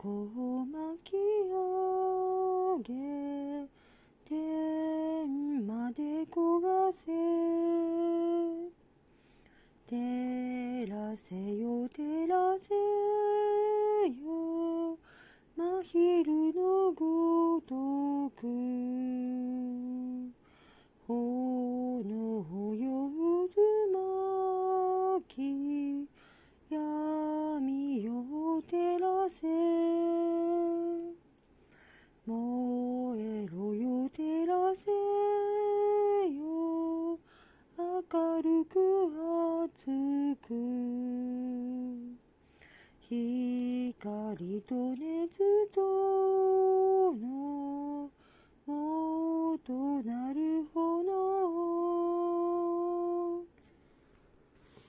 こを巻き上げ天まで焦がせ照らせよ照らせよ真昼のごとく炎よ渦巻き軽く熱く光と熱とのとなる方